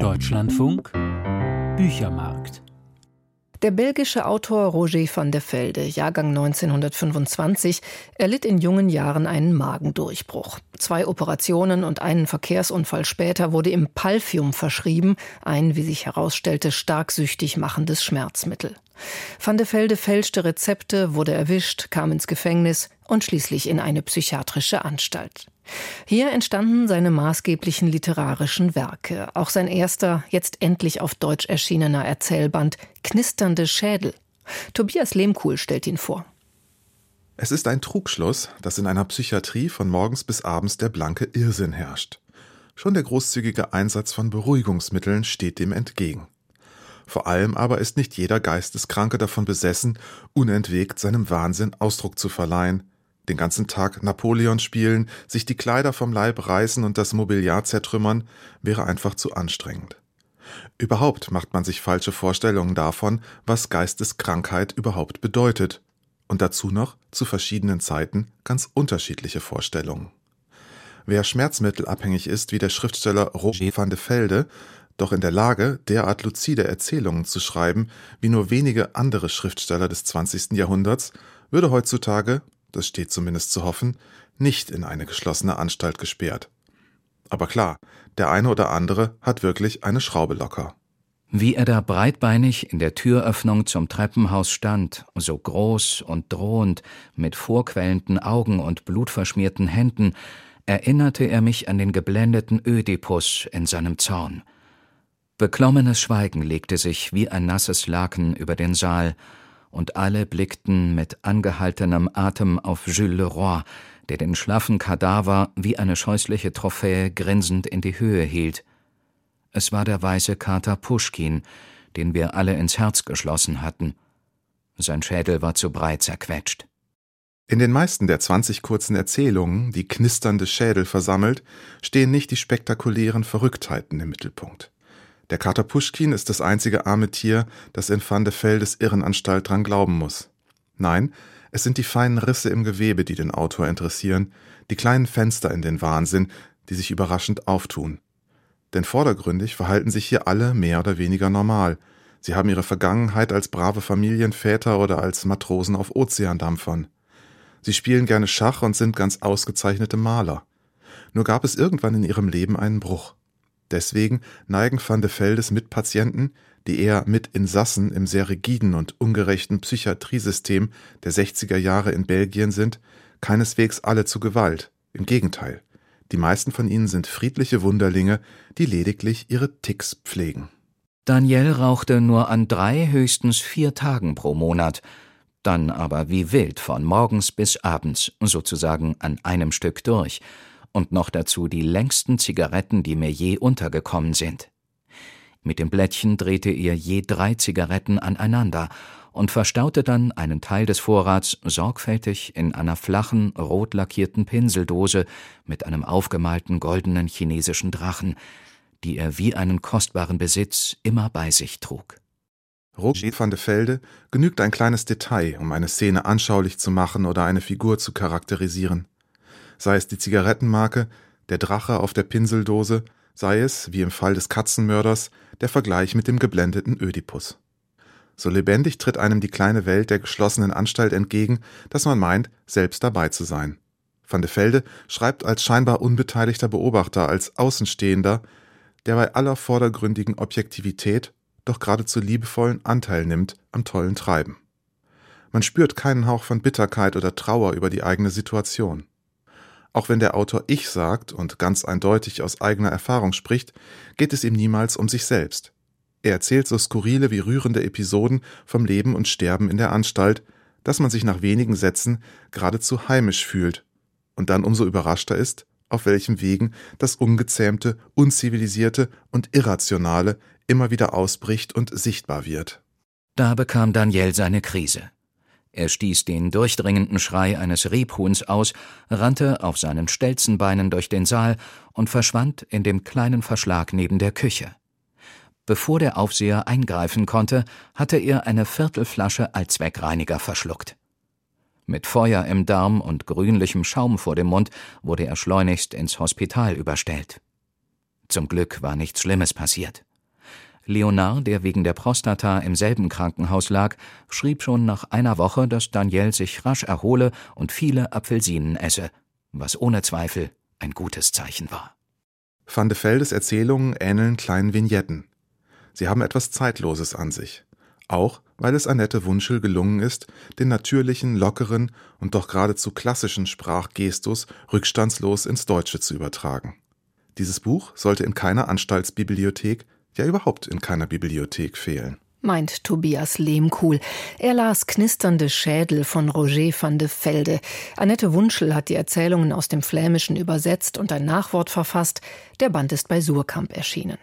Deutschlandfunk Büchermarkt der belgische Autor Roger van der Velde, Jahrgang 1925, erlitt in jungen Jahren einen Magendurchbruch. Zwei Operationen und einen Verkehrsunfall später wurde ihm Palfium verschrieben, ein, wie sich herausstellte, stark süchtig machendes Schmerzmittel. Van der Velde fälschte Rezepte, wurde erwischt, kam ins Gefängnis und schließlich in eine psychiatrische Anstalt. Hier entstanden seine maßgeblichen literarischen Werke, auch sein erster, jetzt endlich auf Deutsch erschienener Erzählband Knisternde Schädel. Tobias Lehmkuhl stellt ihn vor. Es ist ein Trugschluss, dass in einer Psychiatrie von morgens bis abends der blanke Irrsinn herrscht. Schon der großzügige Einsatz von Beruhigungsmitteln steht dem entgegen. Vor allem aber ist nicht jeder Geisteskranke davon besessen, unentwegt seinem Wahnsinn Ausdruck zu verleihen, den ganzen Tag Napoleon spielen, sich die Kleider vom Leib reißen und das Mobiliar zertrümmern, wäre einfach zu anstrengend. Überhaupt macht man sich falsche Vorstellungen davon, was Geisteskrankheit überhaupt bedeutet. Und dazu noch zu verschiedenen Zeiten ganz unterschiedliche Vorstellungen. Wer schmerzmittelabhängig ist, wie der Schriftsteller Roger van de Velde, doch in der Lage, derart luzide Erzählungen zu schreiben, wie nur wenige andere Schriftsteller des 20. Jahrhunderts, würde heutzutage das steht zumindest zu hoffen, nicht in eine geschlossene Anstalt gesperrt. Aber klar, der eine oder andere hat wirklich eine Schraube locker. Wie er da breitbeinig in der Türöffnung zum Treppenhaus stand, so groß und drohend, mit vorquellenden Augen und blutverschmierten Händen, erinnerte er mich an den geblendeten Ödipus in seinem Zorn. Beklommenes Schweigen legte sich wie ein nasses Laken über den Saal, und alle blickten mit angehaltenem Atem auf Jules Leroy, der den schlaffen Kadaver wie eine scheußliche Trophäe grinsend in die Höhe hielt. Es war der weiße Kater Puschkin, den wir alle ins Herz geschlossen hatten. Sein Schädel war zu breit zerquetscht. In den meisten der 20 kurzen Erzählungen, die knisternde Schädel versammelt, stehen nicht die spektakulären Verrücktheiten im Mittelpunkt. Der Kater Puschkin ist das einzige arme Tier, das in Van de Veldes Irrenanstalt dran glauben muss. Nein, es sind die feinen Risse im Gewebe, die den Autor interessieren, die kleinen Fenster in den Wahnsinn, die sich überraschend auftun. Denn vordergründig verhalten sich hier alle mehr oder weniger normal. Sie haben ihre Vergangenheit als brave Familienväter oder als Matrosen auf Ozeandampfern. Sie spielen gerne Schach und sind ganz ausgezeichnete Maler. Nur gab es irgendwann in ihrem Leben einen Bruch. Deswegen neigen van de Veldes Mitpatienten, die eher Mitinsassen im sehr rigiden und ungerechten Psychiatriesystem der 60er Jahre in Belgien sind, keineswegs alle zu Gewalt. Im Gegenteil. Die meisten von ihnen sind friedliche Wunderlinge, die lediglich ihre Ticks pflegen. Daniel rauchte nur an drei, höchstens vier Tagen pro Monat, dann aber wie wild von morgens bis abends, sozusagen an einem Stück durch, und noch dazu die längsten Zigaretten, die mir je untergekommen sind. Mit dem Blättchen drehte er je drei Zigaretten aneinander und verstaute dann einen Teil des Vorrats sorgfältig in einer flachen, rot lackierten Pinseldose mit einem aufgemalten goldenen chinesischen Drachen, die er wie einen kostbaren Besitz immer bei sich trug. Roger van de Velde genügt ein kleines Detail, um eine Szene anschaulich zu machen oder eine Figur zu charakterisieren sei es die Zigarettenmarke, der Drache auf der Pinseldose, sei es, wie im Fall des Katzenmörders, der Vergleich mit dem geblendeten Ödipus. So lebendig tritt einem die kleine Welt der geschlossenen Anstalt entgegen, dass man meint, selbst dabei zu sein. Van de Velde schreibt als scheinbar unbeteiligter Beobachter, als Außenstehender, der bei aller vordergründigen Objektivität doch geradezu liebevollen Anteil nimmt am tollen Treiben. Man spürt keinen Hauch von Bitterkeit oder Trauer über die eigene Situation. Auch wenn der Autor Ich sagt und ganz eindeutig aus eigener Erfahrung spricht, geht es ihm niemals um sich selbst. Er erzählt so skurrile wie rührende Episoden vom Leben und Sterben in der Anstalt, dass man sich nach wenigen Sätzen geradezu heimisch fühlt und dann umso überraschter ist, auf welchen Wegen das Ungezähmte, Unzivilisierte und Irrationale immer wieder ausbricht und sichtbar wird. Da bekam Daniel seine Krise. Er stieß den durchdringenden Schrei eines Rebhuhns aus, rannte auf seinen Stelzenbeinen durch den Saal und verschwand in dem kleinen Verschlag neben der Küche. Bevor der Aufseher eingreifen konnte, hatte er eine Viertelflasche Allzweckreiniger verschluckt. Mit Feuer im Darm und grünlichem Schaum vor dem Mund wurde er schleunigst ins Hospital überstellt. Zum Glück war nichts Schlimmes passiert. Leonard, der wegen der Prostata im selben Krankenhaus lag, schrieb schon nach einer Woche, dass Daniel sich rasch erhole und viele Apfelsinen esse, was ohne Zweifel ein gutes Zeichen war. Van de Veldes Erzählungen ähneln kleinen Vignetten. Sie haben etwas Zeitloses an sich. Auch weil es Annette Wunschel gelungen ist, den natürlichen, lockeren und doch geradezu klassischen Sprachgestus rückstandslos ins Deutsche zu übertragen. Dieses Buch sollte in keiner Anstaltsbibliothek, ja überhaupt in keiner Bibliothek fehlen meint Tobias Lehmkuhl. Er las Knisternde Schädel von Roger van de Velde. Annette Wunschel hat die Erzählungen aus dem Flämischen übersetzt und ein Nachwort verfasst. Der Band ist bei Surkamp erschienen.